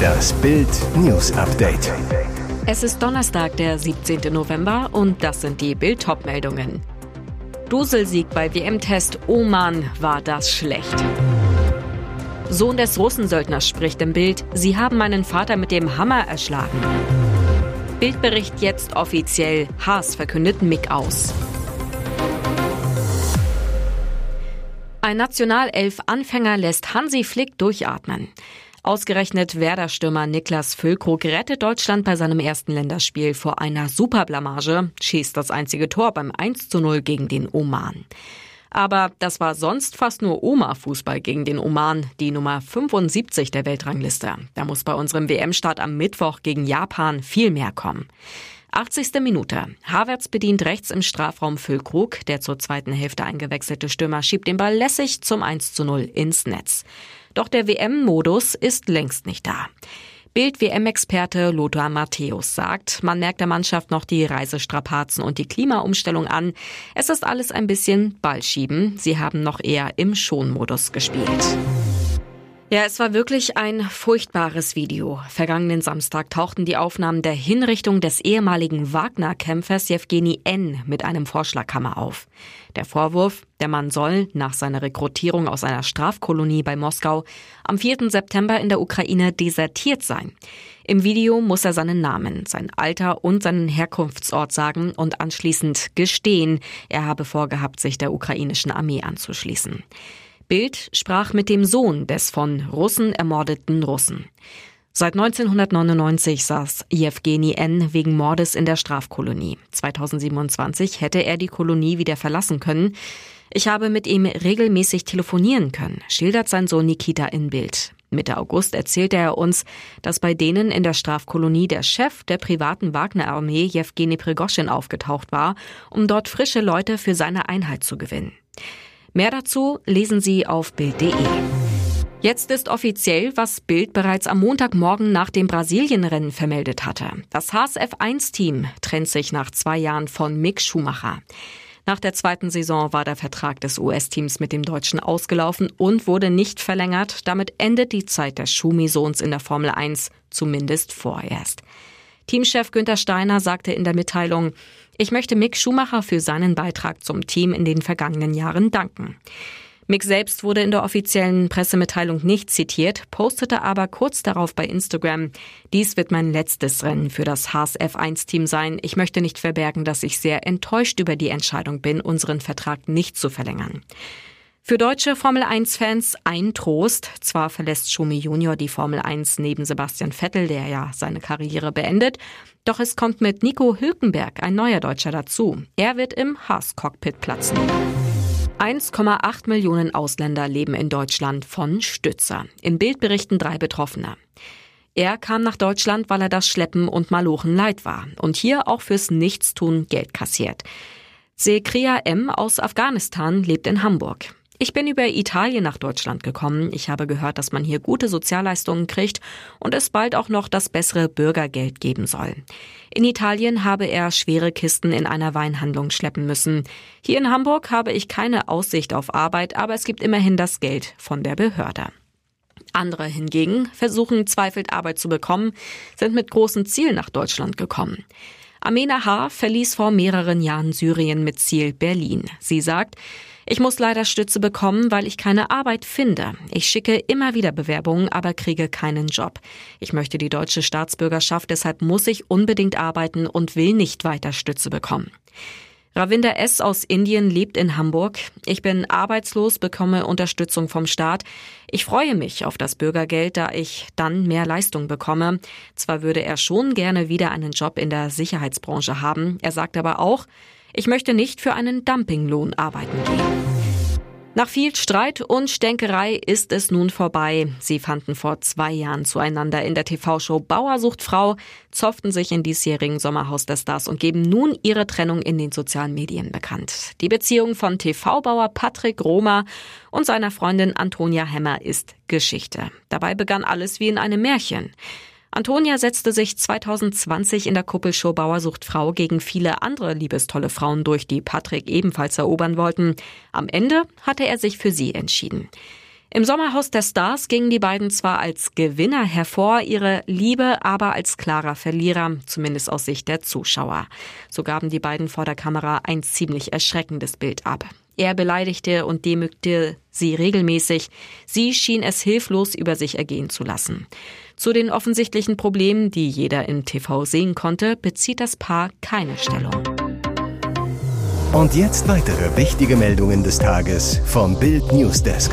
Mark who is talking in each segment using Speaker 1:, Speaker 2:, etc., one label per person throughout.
Speaker 1: Das Bild News Update.
Speaker 2: Es ist Donnerstag, der 17. November und das sind die Bild meldungen Duselsieg bei WM-Test Oman war das schlecht. Sohn des Russensöldners spricht im Bild, sie haben meinen Vater mit dem Hammer erschlagen. Bildbericht jetzt offiziell, Haas verkündet Mick aus. Ein Nationalelf-Anfänger lässt Hansi Flick durchatmen. Ausgerechnet Werder-Stürmer Niklas Füllkrug rettet Deutschland bei seinem ersten Länderspiel vor einer Superblamage, schießt das einzige Tor beim 1 zu 0 gegen den Oman. Aber das war sonst fast nur Oma-Fußball gegen den Oman, die Nummer 75 der Weltrangliste. Da muss bei unserem WM-Start am Mittwoch gegen Japan viel mehr kommen. 80. Minute. Havertz bedient rechts im Strafraum Füllkrug. Der zur zweiten Hälfte eingewechselte Stürmer schiebt den Ball lässig zum 1 zu 0 ins Netz. Doch der WM-Modus ist längst nicht da. Bild-WM-Experte Lothar Matthäus sagt, man merkt der Mannschaft noch die Reisestrapazen und die Klimaumstellung an. Es ist alles ein bisschen Ballschieben. Sie haben noch eher im Schonmodus gespielt. Ja, es war wirklich ein furchtbares Video. Vergangenen Samstag tauchten die Aufnahmen der Hinrichtung des ehemaligen Wagner-Kämpfers Jewgeni N. mit einem Vorschlaghammer auf. Der Vorwurf, der Mann soll nach seiner Rekrutierung aus einer Strafkolonie bei Moskau am 4. September in der Ukraine desertiert sein. Im Video muss er seinen Namen, sein Alter und seinen Herkunftsort sagen und anschließend gestehen, er habe vorgehabt, sich der ukrainischen Armee anzuschließen. Bild sprach mit dem Sohn des von Russen ermordeten Russen. Seit 1999 saß Jewgeni N. wegen Mordes in der Strafkolonie. 2027 hätte er die Kolonie wieder verlassen können. Ich habe mit ihm regelmäßig telefonieren können, schildert sein Sohn Nikita in Bild. Mitte August erzählte er uns, dass bei denen in der Strafkolonie der Chef der privaten Wagner-Armee Jewgeni Prigoschin aufgetaucht war, um dort frische Leute für seine Einheit zu gewinnen. Mehr dazu lesen Sie auf Bild.de. Jetzt ist offiziell, was Bild bereits am Montagmorgen nach dem Brasilienrennen vermeldet hatte. Das HSF1-Team trennt sich nach zwei Jahren von Mick Schumacher. Nach der zweiten Saison war der Vertrag des US-Teams mit dem Deutschen ausgelaufen und wurde nicht verlängert. Damit endet die Zeit des Schumi-Sohns in der Formel 1, zumindest vorerst. Teamchef Günther Steiner sagte in der Mitteilung, ich möchte Mick Schumacher für seinen Beitrag zum Team in den vergangenen Jahren danken. Mick selbst wurde in der offiziellen Pressemitteilung nicht zitiert, postete aber kurz darauf bei Instagram, dies wird mein letztes Rennen für das Haas F1-Team sein. Ich möchte nicht verbergen, dass ich sehr enttäuscht über die Entscheidung bin, unseren Vertrag nicht zu verlängern. Für deutsche Formel 1-Fans ein Trost. Zwar verlässt Schumi Junior die Formel 1 neben Sebastian Vettel, der ja seine Karriere beendet, doch es kommt mit Nico Hülkenberg ein neuer Deutscher dazu. Er wird im Haas-Cockpit platzen. 1,8 Millionen Ausländer leben in Deutschland von Stützer. Im Bild berichten drei Betroffene. Er kam nach Deutschland, weil er das Schleppen und Malochen leid war und hier auch fürs Nichtstun Geld kassiert. Sekria M. aus Afghanistan lebt in Hamburg. Ich bin über Italien nach Deutschland gekommen. Ich habe gehört, dass man hier gute Sozialleistungen kriegt und es bald auch noch das bessere Bürgergeld geben soll. In Italien habe er schwere Kisten in einer Weinhandlung schleppen müssen. Hier in Hamburg habe ich keine Aussicht auf Arbeit, aber es gibt immerhin das Geld von der Behörde. Andere hingegen versuchen zweifelt Arbeit zu bekommen, sind mit großen Zielen nach Deutschland gekommen. Amena H. verließ vor mehreren Jahren Syrien mit Ziel Berlin. Sie sagt, ich muss leider Stütze bekommen, weil ich keine Arbeit finde. Ich schicke immer wieder Bewerbungen, aber kriege keinen Job. Ich möchte die deutsche Staatsbürgerschaft, deshalb muss ich unbedingt arbeiten und will nicht weiter Stütze bekommen. Ravinder S. aus Indien lebt in Hamburg. Ich bin arbeitslos, bekomme Unterstützung vom Staat. Ich freue mich auf das Bürgergeld, da ich dann mehr Leistung bekomme. Zwar würde er schon gerne wieder einen Job in der Sicherheitsbranche haben. Er sagt aber auch, ich möchte nicht für einen Dumpinglohn arbeiten gehen. Nach viel Streit und Stänkerei ist es nun vorbei. Sie fanden vor zwei Jahren zueinander in der TV-Show Bauersucht Frau, zofften sich im diesjährigen Sommerhaus der Stars und geben nun ihre Trennung in den sozialen Medien bekannt. Die Beziehung von TV-Bauer Patrick Roma und seiner Freundin Antonia Hemmer ist Geschichte. Dabei begann alles wie in einem Märchen. Antonia setzte sich 2020 in der Kuppelshow Bauersucht Frau gegen viele andere liebestolle Frauen durch, die Patrick ebenfalls erobern wollten. Am Ende hatte er sich für sie entschieden. Im Sommerhaus der Stars gingen die beiden zwar als Gewinner hervor, ihre Liebe aber als klarer Verlierer, zumindest aus Sicht der Zuschauer. So gaben die beiden vor der Kamera ein ziemlich erschreckendes Bild ab. Er beleidigte und demütigte sie regelmäßig. Sie schien es hilflos über sich ergehen zu lassen. Zu den offensichtlichen Problemen, die jeder im TV sehen konnte, bezieht das Paar keine Stellung.
Speaker 1: Und jetzt weitere wichtige Meldungen des Tages vom Bild Newsdesk.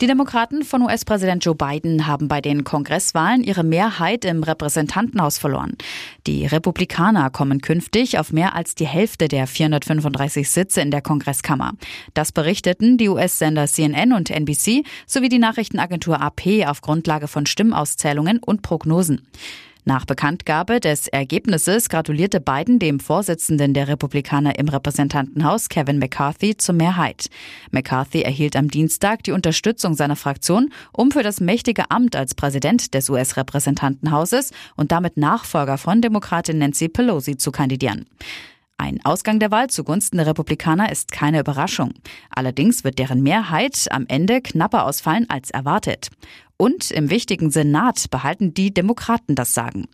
Speaker 3: Die Demokraten von US-Präsident Joe Biden haben bei den Kongresswahlen ihre Mehrheit im Repräsentantenhaus verloren. Die Republikaner kommen künftig auf mehr als die Hälfte der 435 Sitze in der Kongresskammer. Das berichteten die US-Sender CNN und NBC sowie die Nachrichtenagentur AP auf Grundlage von Stimmauszählungen und Prognosen. Nach Bekanntgabe des Ergebnisses gratulierte Biden dem Vorsitzenden der Republikaner im Repräsentantenhaus, Kevin McCarthy, zur Mehrheit. McCarthy erhielt am Dienstag die Unterstützung seiner Fraktion, um für das mächtige Amt als Präsident des US-Repräsentantenhauses und damit Nachfolger von Demokratin Nancy Pelosi zu kandidieren. Ein Ausgang der Wahl zugunsten der Republikaner ist keine Überraschung. Allerdings wird deren Mehrheit am Ende knapper ausfallen als erwartet. Und im wichtigen Senat behalten die Demokraten das Sagen.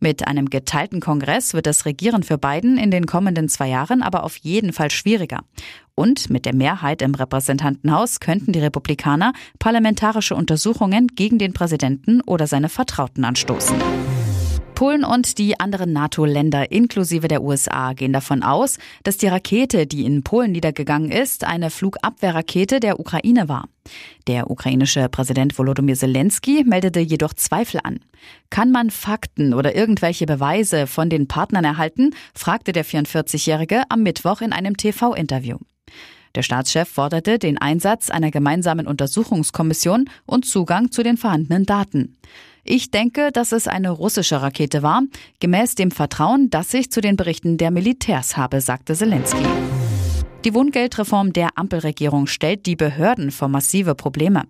Speaker 3: Mit einem geteilten Kongress wird das Regieren für Biden in den kommenden zwei Jahren aber auf jeden Fall schwieriger. Und mit der Mehrheit im Repräsentantenhaus könnten die Republikaner parlamentarische Untersuchungen gegen den Präsidenten oder seine Vertrauten anstoßen. Polen und die anderen NATO-Länder inklusive der USA gehen davon aus, dass die Rakete, die in Polen niedergegangen ist, eine Flugabwehrrakete der Ukraine war. Der ukrainische Präsident Volodymyr Zelensky meldete jedoch Zweifel an. Kann man Fakten oder irgendwelche Beweise von den Partnern erhalten? fragte der 44-Jährige am Mittwoch in einem TV-Interview. Der Staatschef forderte den Einsatz einer gemeinsamen Untersuchungskommission und Zugang zu den vorhandenen Daten. Ich denke, dass es eine russische Rakete war, gemäß dem Vertrauen, das ich zu den Berichten der Militärs habe, sagte Zelensky. Die Wohngeldreform der Ampelregierung stellt die Behörden vor massive Probleme.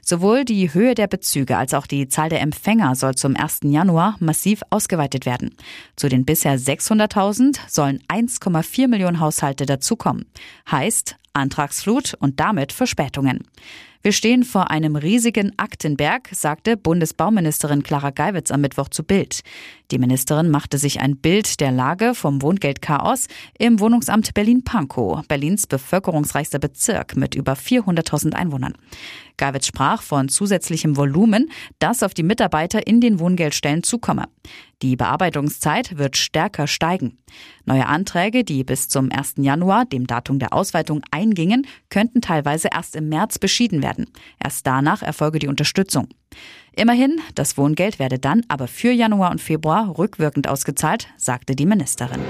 Speaker 3: Sowohl die Höhe der Bezüge als auch die Zahl der Empfänger soll zum 1. Januar massiv ausgeweitet werden. Zu den bisher 600.000 sollen 1,4 Millionen Haushalte dazukommen. Heißt Antragsflut und damit Verspätungen. Wir stehen vor einem riesigen Aktenberg, sagte Bundesbauministerin Clara Geiwitz am Mittwoch zu Bild. Die Ministerin machte sich ein Bild der Lage vom Wohngeldchaos im Wohnungsamt Berlin-Pankow, Berlins bevölkerungsreichster Bezirk mit über 400.000 Einwohnern. Geiwitz sprach von zusätzlichem Volumen, das auf die Mitarbeiter in den Wohngeldstellen zukomme. Die Bearbeitungszeit wird stärker steigen. Neue Anträge, die bis zum 1. Januar, dem Datum der Ausweitung, eingingen, könnten teilweise erst im März beschieden werden. Erst danach erfolge die Unterstützung. Immerhin, das Wohngeld werde dann aber für Januar und Februar rückwirkend ausgezahlt, sagte die Ministerin.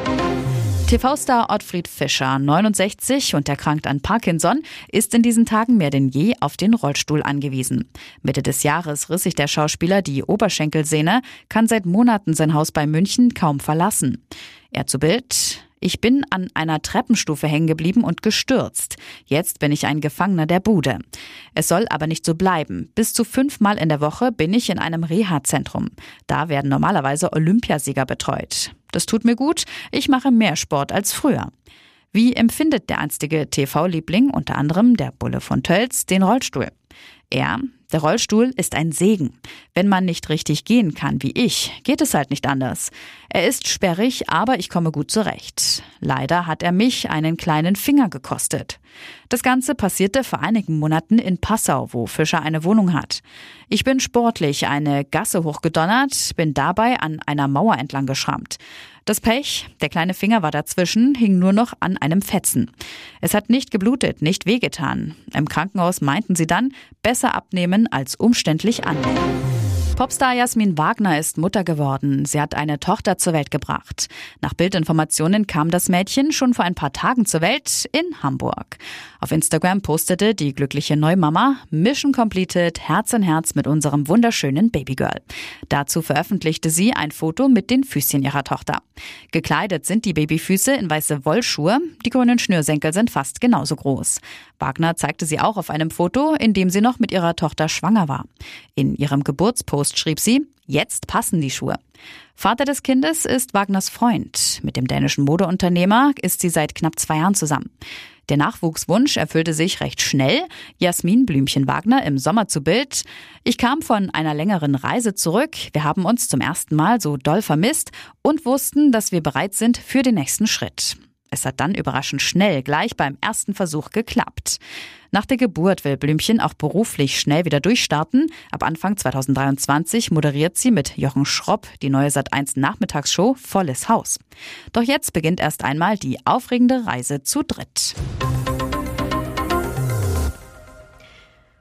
Speaker 3: TV-Star Ottfried Fischer, 69 und erkrankt an Parkinson, ist in diesen Tagen mehr denn je auf den Rollstuhl angewiesen. Mitte des Jahres riss sich der Schauspieler die Oberschenkelsehne, kann seit Monaten sein Haus bei München kaum verlassen. Er zu Bild, ich bin an einer Treppenstufe hängen geblieben und gestürzt. Jetzt bin ich ein Gefangener der Bude. Es soll aber nicht so bleiben. Bis zu fünfmal in der Woche bin ich in einem Reha-Zentrum. Da werden normalerweise Olympiasieger betreut. Das tut mir gut. Ich mache mehr Sport als früher. Wie empfindet der einstige TV-Liebling, unter anderem der Bulle von Tölz, den Rollstuhl? Er, der Rollstuhl ist ein Segen. Wenn man nicht richtig gehen kann wie ich, geht es halt nicht anders. Er ist sperrig, aber ich komme gut zurecht. Leider hat er mich einen kleinen Finger gekostet. Das Ganze passierte vor einigen Monaten in Passau, wo Fischer eine Wohnung hat. Ich bin sportlich eine Gasse hochgedonnert, bin dabei an einer Mauer entlang geschrammt. Das Pech, der kleine Finger war dazwischen, hing nur noch an einem Fetzen. Es hat nicht geblutet, nicht wehgetan. Im Krankenhaus meinten sie dann, besser abnehmen als umständlich annehmen. Popstar Jasmin Wagner ist Mutter geworden. Sie hat eine Tochter zur Welt gebracht. Nach Bildinformationen kam das Mädchen schon vor ein paar Tagen zur Welt in Hamburg. Auf Instagram postete die glückliche Neumama Mission completed, Herz in Herz mit unserem wunderschönen Babygirl. Dazu veröffentlichte sie ein Foto mit den Füßchen ihrer Tochter. Gekleidet sind die Babyfüße in weiße Wollschuhe. Die grünen Schnürsenkel sind fast genauso groß. Wagner zeigte sie auch auf einem Foto, in dem sie noch mit ihrer Tochter schwanger war. In ihrem Geburtspost schrieb sie, Jetzt passen die Schuhe. Vater des Kindes ist Wagners Freund. Mit dem dänischen Modeunternehmer ist sie seit knapp zwei Jahren zusammen. Der Nachwuchswunsch erfüllte sich recht schnell. Jasmin Blümchen Wagner im Sommer zu Bild. Ich kam von einer längeren Reise zurück. Wir haben uns zum ersten Mal so doll vermisst und wussten, dass wir bereit sind für den nächsten Schritt. Es hat dann überraschend schnell gleich beim ersten Versuch geklappt. Nach der Geburt will Blümchen auch beruflich schnell wieder durchstarten. Ab Anfang 2023 moderiert sie mit Jochen Schropp die neue Sat1 Nachmittagsshow Volles Haus. Doch jetzt beginnt erst einmal die aufregende Reise zu dritt.